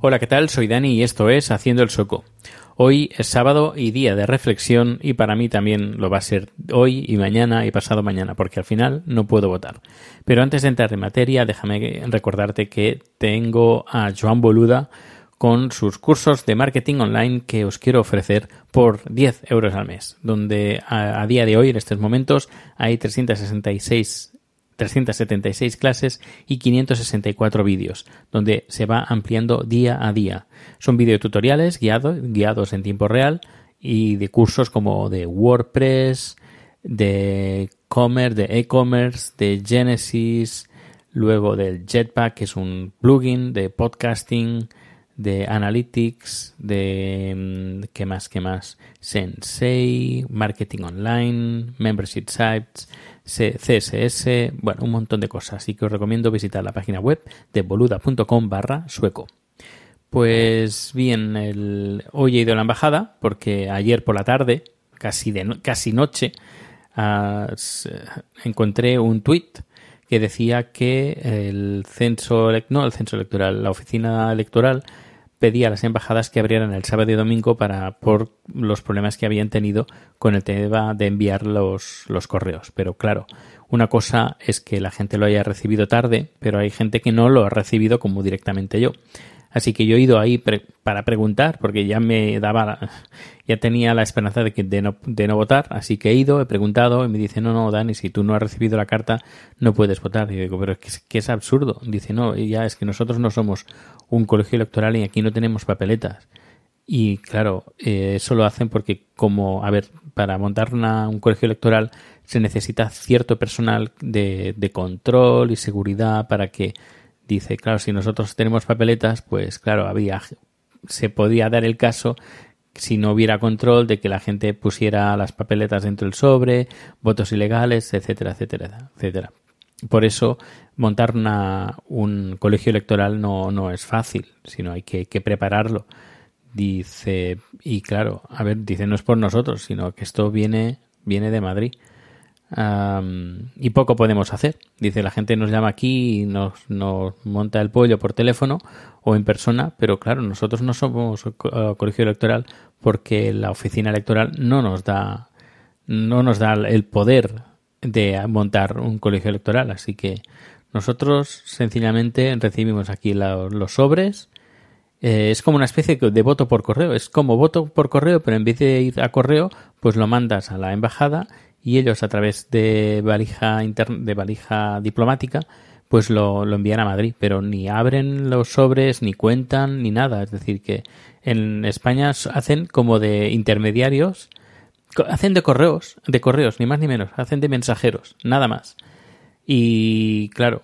Hola, ¿qué tal? Soy Dani y esto es Haciendo el Sueco. Hoy es sábado y día de reflexión y para mí también lo va a ser hoy y mañana y pasado mañana porque al final no puedo votar. Pero antes de entrar en materia, déjame recordarte que tengo a Joan Boluda con sus cursos de marketing online que os quiero ofrecer por 10 euros al mes, donde a, día de hoy, en estos momentos, hay 366 376 clases y 564 vídeos, donde se va ampliando día a día. Son videotutoriales guiados, guiados en tiempo real y de cursos como de WordPress, de commerce, de e-commerce, de Genesis, luego del Jetpack, que es un plugin de podcasting, de Analytics, de mm, ¿qué más? ¿qué más? Sensei, Marketing Online, Membership Sites, CSS, bueno, un montón de cosas. Así que os recomiendo visitar la página web de boluda.com barra sueco. Pues bien, el... hoy he ido a la embajada porque ayer por la tarde, casi, de casi noche, s- encontré un tuit que decía que el censo, no el censo electoral, la oficina electoral pedía a las embajadas que abrieran el sábado y domingo para por los problemas que habían tenido con el tema de enviar los, los correos. Pero claro, una cosa es que la gente lo haya recibido tarde, pero hay gente que no lo ha recibido como directamente yo. Así que yo he ido ahí pre- para preguntar, porque ya me daba, ya tenía la esperanza de, que, de, no, de no votar, así que he ido, he preguntado y me dice, no, no, Dani, si tú no has recibido la carta, no puedes votar. Y yo digo, pero es que, es- que es absurdo. Dice, no, ya es que nosotros no somos un colegio electoral y aquí no tenemos papeletas. Y claro, eh, eso lo hacen porque como, a ver, para montar una- un colegio electoral se necesita cierto personal de, de control y seguridad para que, dice, claro, si nosotros tenemos papeletas, pues claro, había, se podía dar el caso si no hubiera control de que la gente pusiera las papeletas dentro del sobre, votos ilegales, etcétera, etcétera, etcétera. Por eso montar una, un colegio electoral no, no es fácil, sino hay que, que prepararlo. Dice, y claro, a ver, dice no es por nosotros, sino que esto viene, viene de Madrid. Am, y poco podemos hacer. Dice, la gente nos llama aquí y nos, nos monta el pollo por teléfono o en persona, pero claro, nosotros no somos eh, colegio electoral porque la oficina electoral no nos da, no nos da el poder de montar un colegio electoral. Así que nosotros sencillamente recibimos aquí los sobres. Eh, es como una especie de voto por correo. Es como voto por correo, pero en vez de ir a correo, pues lo mandas a la embajada y ellos a través de valija de valija diplomática, pues lo, lo envían a Madrid. Pero ni abren los sobres, ni cuentan, ni nada. Es decir, que en España hacen como de intermediarios, hacen de correos, de correos, ni más ni menos, hacen de mensajeros, nada más. Y claro,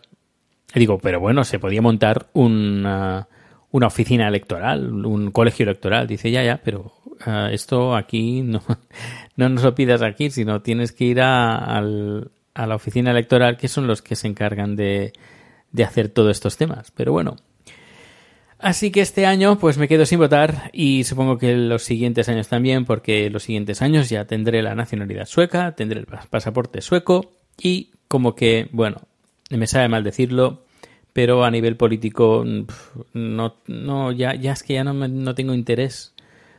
digo, pero bueno, se podía montar una, una oficina electoral, un colegio electoral. Dice, ya, ya, pero ah, esto aquí no, no nos lo pidas aquí, sino tienes que ir a, al- a la oficina electoral, que son los que se encargan de, de hacer todos estos temas. Pero bueno. Así que este año pues me quedo sin votar y supongo que los siguientes años también porque los siguientes años ya tendré la nacionalidad sueca, tendré el pas- pasaporte sueco y como que, bueno, me sabe mal decirlo, pero a nivel político no, no ya, ya es que ya no, no tengo interés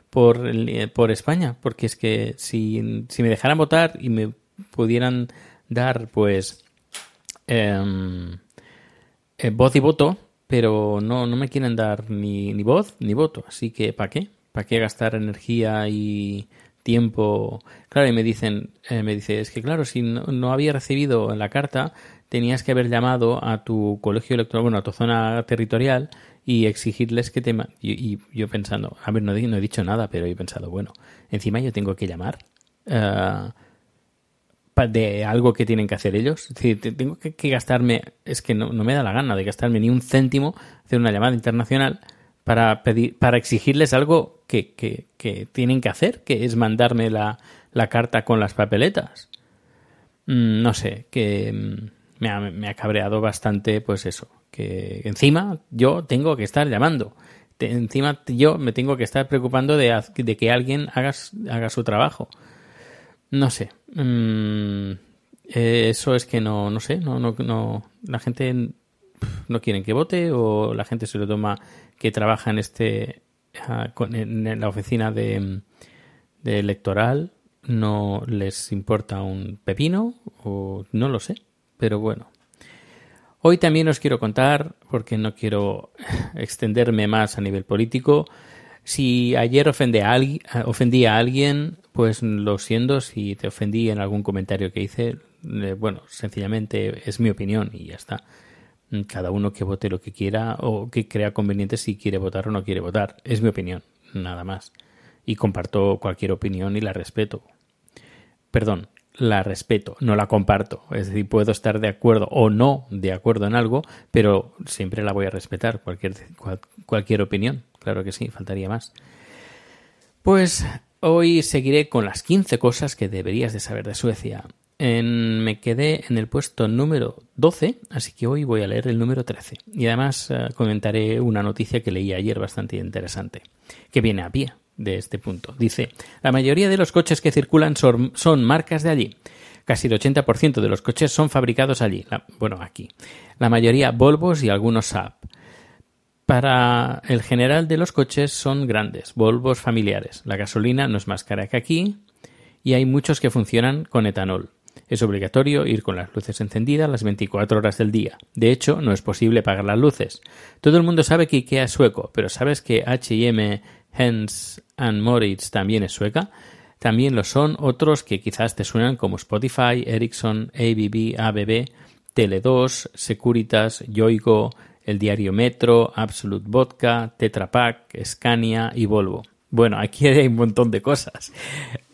por, el- por España, porque es que si, si me dejaran votar y me pudieran dar, pues, em, eh, voz y voto, pero no, no me quieren dar ni, ni voz ni voto, así que ¿para qué? ¿Para qué gastar energía y tiempo? Claro, y me dicen, eh, me dice, es que claro, si no, no había recibido la carta, tenías que haber llamado a tu colegio electoral, bueno, a tu zona territorial y exigirles que te... Y, yo pensando, a ver, no, he- dicho nada, pero he pensado, bueno, encima yo tengo que llamar. pa- de algo que tienen que hacer ellos. Es decir, te- tengo que, gastarme, es que no, no me da la gana de gastarme ni un céntimo hacer una llamada internacional para pedir, para exigirles algo que, que, que tienen que hacer, que es mandarme la, la carta con las papeletas. Mm, no sé, que mm, me ha, me ha cabreado bastante, pues eso, que encima yo tengo que estar llamando. Encima yo me tengo que estar preocupando de, que alguien haga, haga su trabajo. No sé. Mm, eh, eso es que no, no sé. No, no, no, la gente no quiere que vote o la gente se lo toma que trabaja en este ah, en la oficina de, de electoral no les importa un pepino o no lo sé. Pero bueno. Hoy también os quiero contar, porque no quiero extenderme más a nivel político, si ayer ofendí a, alguien, ofendí a alguien, pues lo siento si te ofendí en algún comentario que hice. eh, Bueno, sencillamente es mi opinión y ya está. Cada uno que vote lo que quiera o que crea conveniente si quiere votar o no quiere votar. Es mi opinión, nada más. Y comparto cualquier opinión y la respeto. Perdón, la respeto, no la comparto. Es decir, puedo estar de acuerdo o no de acuerdo en algo, pero siempre la voy a respetar, cualquier, cual- cualquier opinión. Claro que sí, faltaría más. Pues hoy seguiré con las 15 cosas que deberías de saber de Suecia. En- me quedé en el puesto número 12, así que hoy voy a leer el número 13. Y además eh, comentaré una noticia que leí ayer bastante interesante, que viene a pie de este punto. Dice, la mayoría de los coches que circulan son, son marcas de allí. Casi el 80% de los coches son fabricados allí. La- bueno, aquí. La mayoría Volvos y algunos Saab. Para el general de los coches son grandes, Volvos familiares. La gasolina no es más cara que aquí y hay muchos que funcionan con etanol. Es obligatorio ir con las luces encendidas las 24 horas del día. De hecho, no es posible apagar las luces. Todo el mundo sabe que IKEA es sueco, pero ¿sabes que H&M, Hens and Moritz también es sueca? También lo son otros que quizás te suenan como Spotify, Ericsson, ABB, ABB, Tele2, Securitas, Yoigo, el diario Metro, Absolute Vodka, Tetra Pak, Scania y Volvo. Bueno, aquí hay un montón de cosas.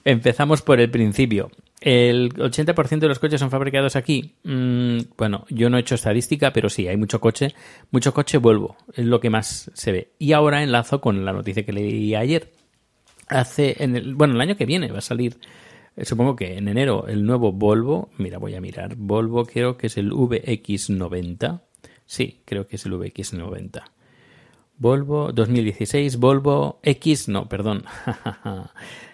Empezamos por el principio. El 80% de los coches son fabricados aquí. Mm, bueno, yo no he hecho estadística, pero sí, hay mucho coche. Mucho coche Volvo, es lo que más se ve. Y ahora enlazo con la noticia que leí ayer. Hace, en el, bueno, el año que viene va a salir, eh, supongo que en enero, el nuevo Volvo. Mira, voy a mirar. Volvo creo que es el VX90. Sí, creo que es el VX90. Volvo 2016, Volvo X, no, perdón.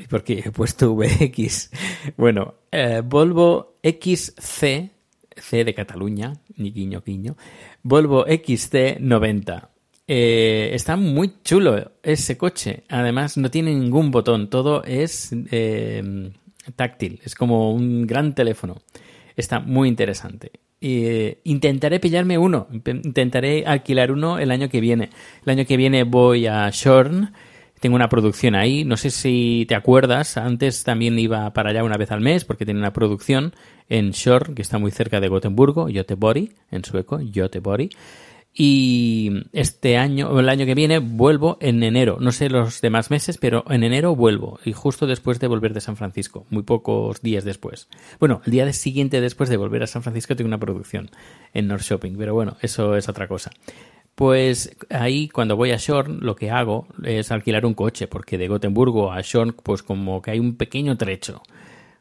Porque he puesto VX. Bueno, eh, Volvo XC, C de Cataluña, ni guiño guiño. Volvo XC90. Eh, está muy chulo ese coche. Además, no tiene ningún botón. Todo es eh, táctil. Es como un gran teléfono. Está muy interesante. Intentaré pillarme uno. Intentaré alquilar uno el año que viene. El año que viene voy a Shorn. Tengo una producción ahí. No sé si te acuerdas. Antes también iba para allá una vez al mes porque tenía una producción en Shorn, que está muy cerca de Gotemburgo, Göteborg, en sueco, Göteborg. Y este año, o el año que viene, vuelvo en enero. No sé los demás meses, pero en enero vuelvo. Y justo después de volver de San Francisco. Muy pocos días después. Bueno, el día siguiente después de volver a San Francisco tengo una producción en North Shopping. Pero bueno, eso es otra cosa. Pues ahí cuando voy a Shorn lo que hago es alquilar un coche. Porque de Gotemburgo a Shorn pues como que hay un pequeño trecho.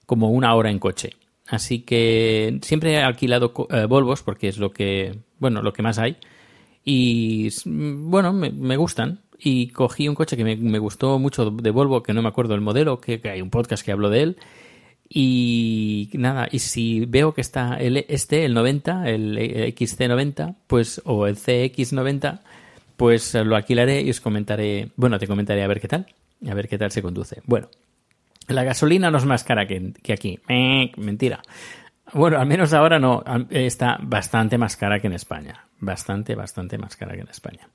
Como una hora en coche. Así que siempre he alquilado eh, Volvos porque es lo que, bueno, lo que más hay. Y bueno, me, gustan. Y cogí un coche que me, gustó mucho de Volvo, que no me acuerdo el modelo, que, hay un podcast que hablo de él. Y nada, y si veo que está el, este, el 90, el XC90, pues, o el CX90, pues lo alquilaré y os comentaré, bueno, te comentaré a ver qué tal. A ver qué tal se conduce. Bueno, la gasolina no es más cara que, que aquí. Mentira. Bueno, al menos ahora no. Está bastante más cara que en España. Bastante, bastante más cara que en España.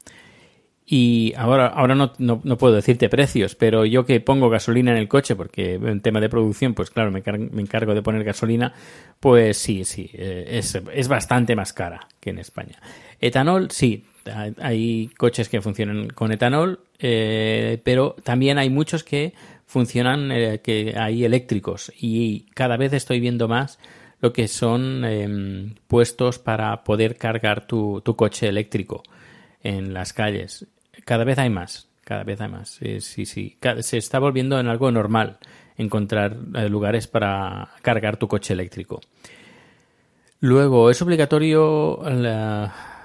Y ahora, ahora no, no, no, puedo decirte precios, pero yo que pongo gasolina en el coche, porque en tema de producción, pues claro, me, me encargo de poner gasolina, pues sí, sí, eh, es, es, bastante más cara que en España. Etanol, sí, hay coches que funcionan con etanol, eh, pero también hay muchos que funcionan, eh, que hay eléctricos, y cada vez estoy viendo más lo que son eh, puestos para poder cargar tu, tu coche eléctrico en las calles cada vez hay más, cada vez hay más. Sí, sí, Se está volviendo en algo normal encontrar eh, lugares para cargar tu coche eléctrico. Luego, ¿es obligatorio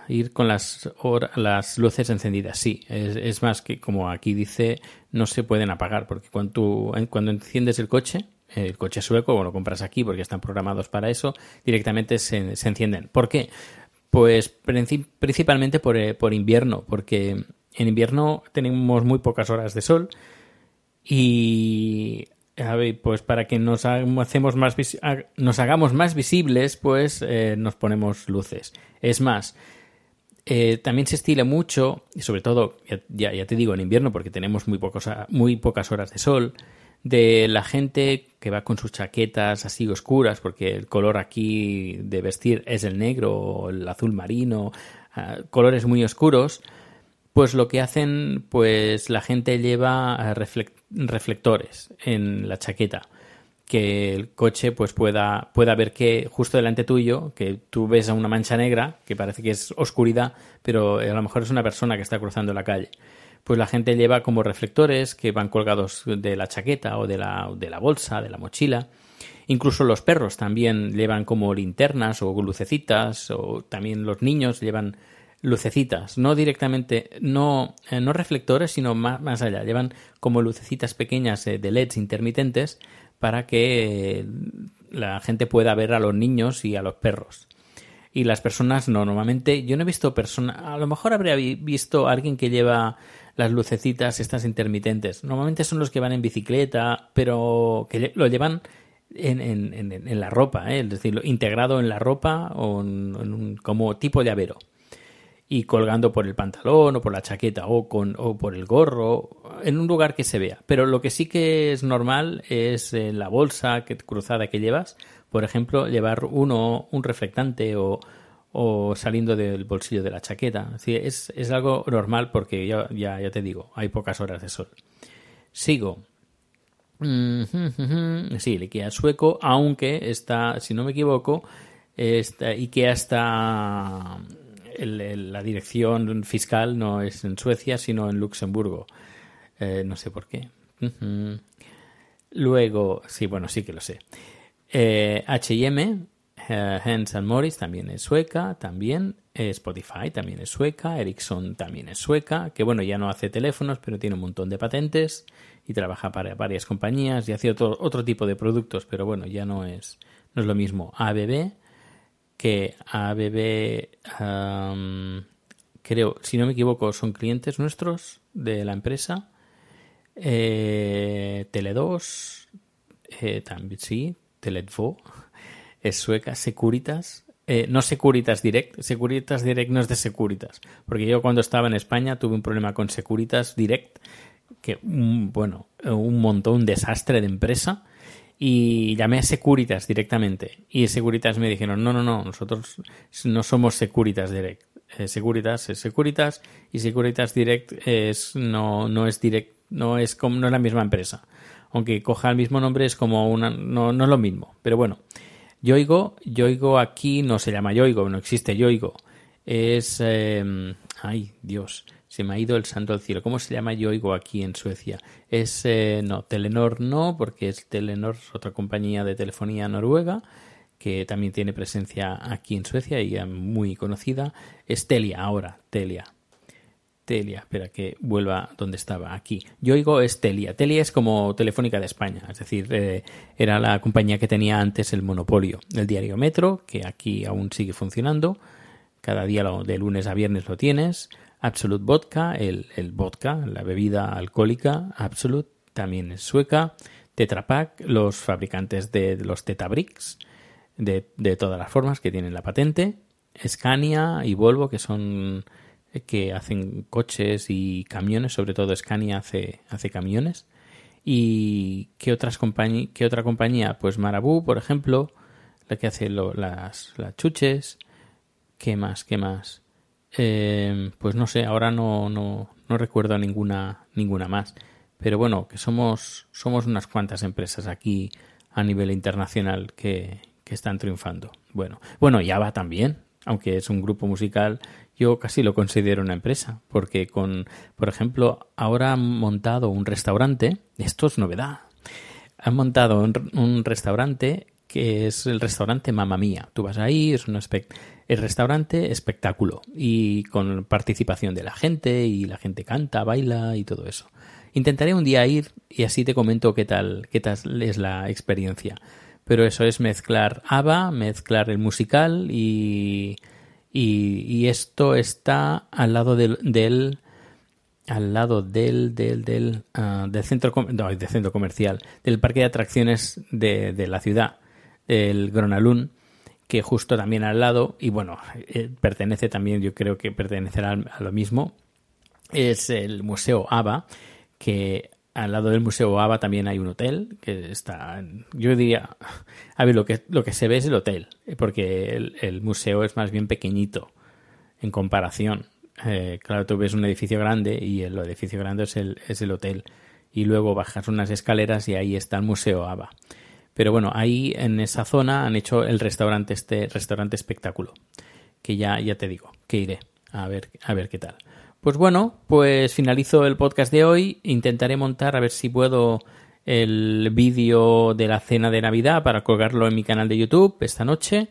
ir con las, las luces encendidas? Sí, es, más que como aquí dice, no se pueden apagar, porque cuando, cuando enciendes el coche, el coche sueco, o lo compras aquí porque están programados para eso, directamente se, se encienden. ¿Por qué? Pues principalmente por, eh, por invierno, porque en invierno tenemos muy pocas horas de sol y pues para que nos hacemos más nos hagamos más visibles, pues eh, nos ponemos luces. Es más, eh, también se estila mucho, y sobre todo, ya, ya, te digo, en invierno, porque tenemos muy, pocos, muy pocas horas de sol, de la gente que va con sus chaquetas así oscuras, porque el color aquí de vestir es el negro el azul marino, ah, colores muy oscuros pues lo que hacen, pues la gente lleva eh, reflectores en la chaqueta que el coche pues pueda, pueda ver que justo delante tuyo, que tú ves a una mancha negra, que parece que es oscuridad, pero a lo mejor es una persona que está cruzando la calle. Pues la gente lleva como reflectores que van colgados de la chaqueta o de la, de la bolsa, de la mochila. Incluso los perros también llevan como linternas o lucecitas, o también los niños llevan lucecitas, no directamente, no, eh, no reflectores, sino más, más, allá. Llevan como lucecitas pequeñas eh, de LEDs intermitentes para que la gente pueda ver a los niños y a los perros. Y las personas no, normalmente yo no he visto personas, a lo mejor habría visto alguien que lleva las lucecitas estas intermitentes. Normalmente son los que van en bicicleta, pero que lo llevan en, en, en, la ropa, ¿eh? es decir, integrado en la ropa o en, un, como tipo de avero y colgando por el pantalón o por la chaqueta o, con, o por el gorro, en un lugar que se vea. Pero lo que sí que es normal es en la bolsa que, cruzada que llevas, por ejemplo, llevar uno, un reflectante o, o saliendo del bolsillo de la chaqueta. Es, es algo normal porque ya, ya, te digo, hay pocas horas de sol. Sigo. Sí, el IKEA sueco, aunque está, si no me equivoco, está, IKEA está la dirección fiscal no es en Suecia, sino en Luxemburgo. Eh, no sé por qué. Luego, sí, bueno, sí que lo sé. HM, Hans and Morris también es sueca, también. Eh, Spotify también es sueca. Ericsson también es sueca, que bueno, ya no hace teléfonos, pero tiene un montón de patentes y trabaja para varias compañías y hace otro, otro tipo de productos, pero bueno, ya no es, no es lo mismo. ABB que ABB, creo, si no me equivoco, son clientes nuestros de la empresa. Eh, Tele2, eh, también sí, Tele2, es sueca, Securitas, eh, no Securitas Direct, Securitas Direct no es de Securitas, porque yo cuando estaba en España tuve un problema con Securitas Direct, que, bueno, un montón, un desastre de empresa, y llamé a Securitas directamente. Y Securitas me dijeron, no, no, no, nosotros no somos Securitas Direct. Eh, Securitas es Securitas y Securitas Direct es, no, no es direct, no es como, no es la misma empresa. Aunque coja el mismo nombre es como una, no, no es lo mismo. Pero bueno, Yoigo, Yoigo aquí no se llama Yoigo, no existe Yoigo. Es, eh, ay, Dios, se me ha ido el santo al cielo. ¿Cómo se llama Yoigo aquí en Suecia? Es, eh, no, Telenor no, porque es Telenor, otra compañía de telefonía noruega que también tiene presencia aquí en Suecia y muy conocida. Es Telia ahora, Telia. Telia, espera que vuelva donde estaba, aquí. Yoigo es Telia. Telia es como Telefónica de España, es decir, eh, era la compañía que tenía antes el monopolio del diario Metro, que aquí aún sigue funcionando. Cada día de lunes a viernes lo tienes Absolute Vodka, el, vodka, la bebida alcohólica Absolute, también es sueca. Tetra Pak, los fabricantes de los Tetabricks, de, de todas las formas que tienen la patente. Scania y Volvo, que son que hacen coches y camiones, sobre todo Scania hace, camiones. ¿Y qué, otras otra compañía? Pues Marabú, por ejemplo, la que hace las chuches. ¿Qué más? ¿Qué más? Eh, pues no sé, ahora no, no, no recuerdo ninguna, ninguna más. Pero bueno, que somos, somos unas cuantas empresas aquí a nivel internacional que, que están triunfando. Bueno, bueno, va también, aunque es un grupo musical, yo casi lo considero una empresa, porque con, por ejemplo, ahora han montado un restaurante, esto es novedad, han montado un, restaurante que es el restaurante Mamma Mía. Tú vas ahí, es un el restaurante espectáculo y con participación de la gente y la gente canta, baila y todo eso. Intentaré un día ir y así te comento qué tal, qué tal es la experiencia pero eso es mezclar ABBA, mezclar el musical y, y, esto está al lado del, del al lado del del del, ah, del centro no, del centro comercial del parque de atracciones de, de la ciudad el Gronalun que justo también al lado y bueno eh, pertenece también yo creo que pertenecerá a lo mismo es el museo ABBA que al lado del Museo ABA también hay un hotel que está, yo diría, a ver, lo que, lo que se ve es el hotel, porque el, museo es más bien pequeñito en comparación. Eh, claro, tú ves un edificio grande y el edificio grande es el, es el hotel. Y luego bajas unas escaleras y ahí está el Museo ABA. Pero bueno, ahí en esa zona han hecho el restaurante, este restaurante espectáculo. Que ya, ya te digo, que iré a ver, a ver qué tal. Pues bueno, pues finalizo el podcast de hoy. Intentaré montar a ver si puedo el vídeo de la cena de Navidad para colgarlo en mi canal de YouTube esta noche.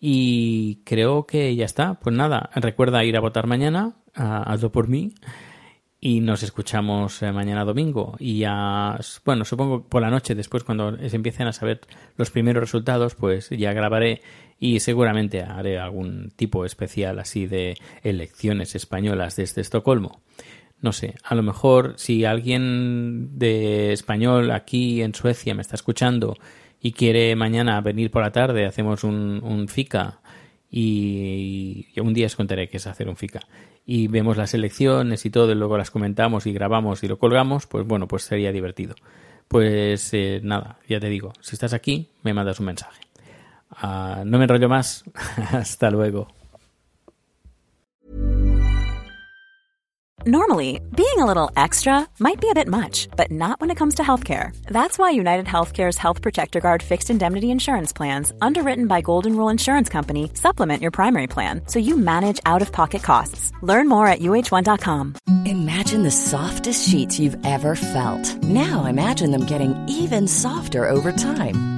Y creo que ya está. Pues nada, recuerda ir a votar mañana. hazlo por mí y nos escuchamos eh, mañana domingo. Y ya bueno supongo por la noche después cuando se empiecen a saber los primeros resultados pues ya grabaré y seguramente haré algún tipo especial así de elecciones españolas desde Estocolmo. No sé a lo mejor si alguien de español aquí en Suecia me está escuchando y quiere mañana venir por la tarde hacemos un, un FICA y un día os contaré qué es hacer un FICA y vemos las elecciones y todo, y luego las comentamos y grabamos y lo colgamos, pues bueno, pues sería divertido. Pues eh, nada, ya te digo, si estás aquí, me mandas un mensaje. Uh, no me enrollo más, hasta luego. Normally, being a little extra might be a bit much, but not when it comes to healthcare. That's why United Healthcare's Health Protector Guard fixed indemnity insurance plans, underwritten by Golden Rule Insurance Company, supplement your primary plan so you manage out of pocket costs. Learn more at uh1.com. Imagine the softest sheets you've ever felt. Now imagine them getting even softer over time.